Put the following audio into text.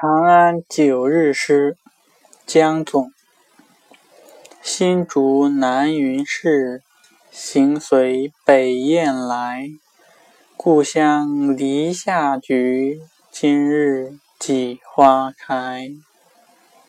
长安九日诗，江总新竹南云市，行随北雁来，故乡篱下菊，今日几花开。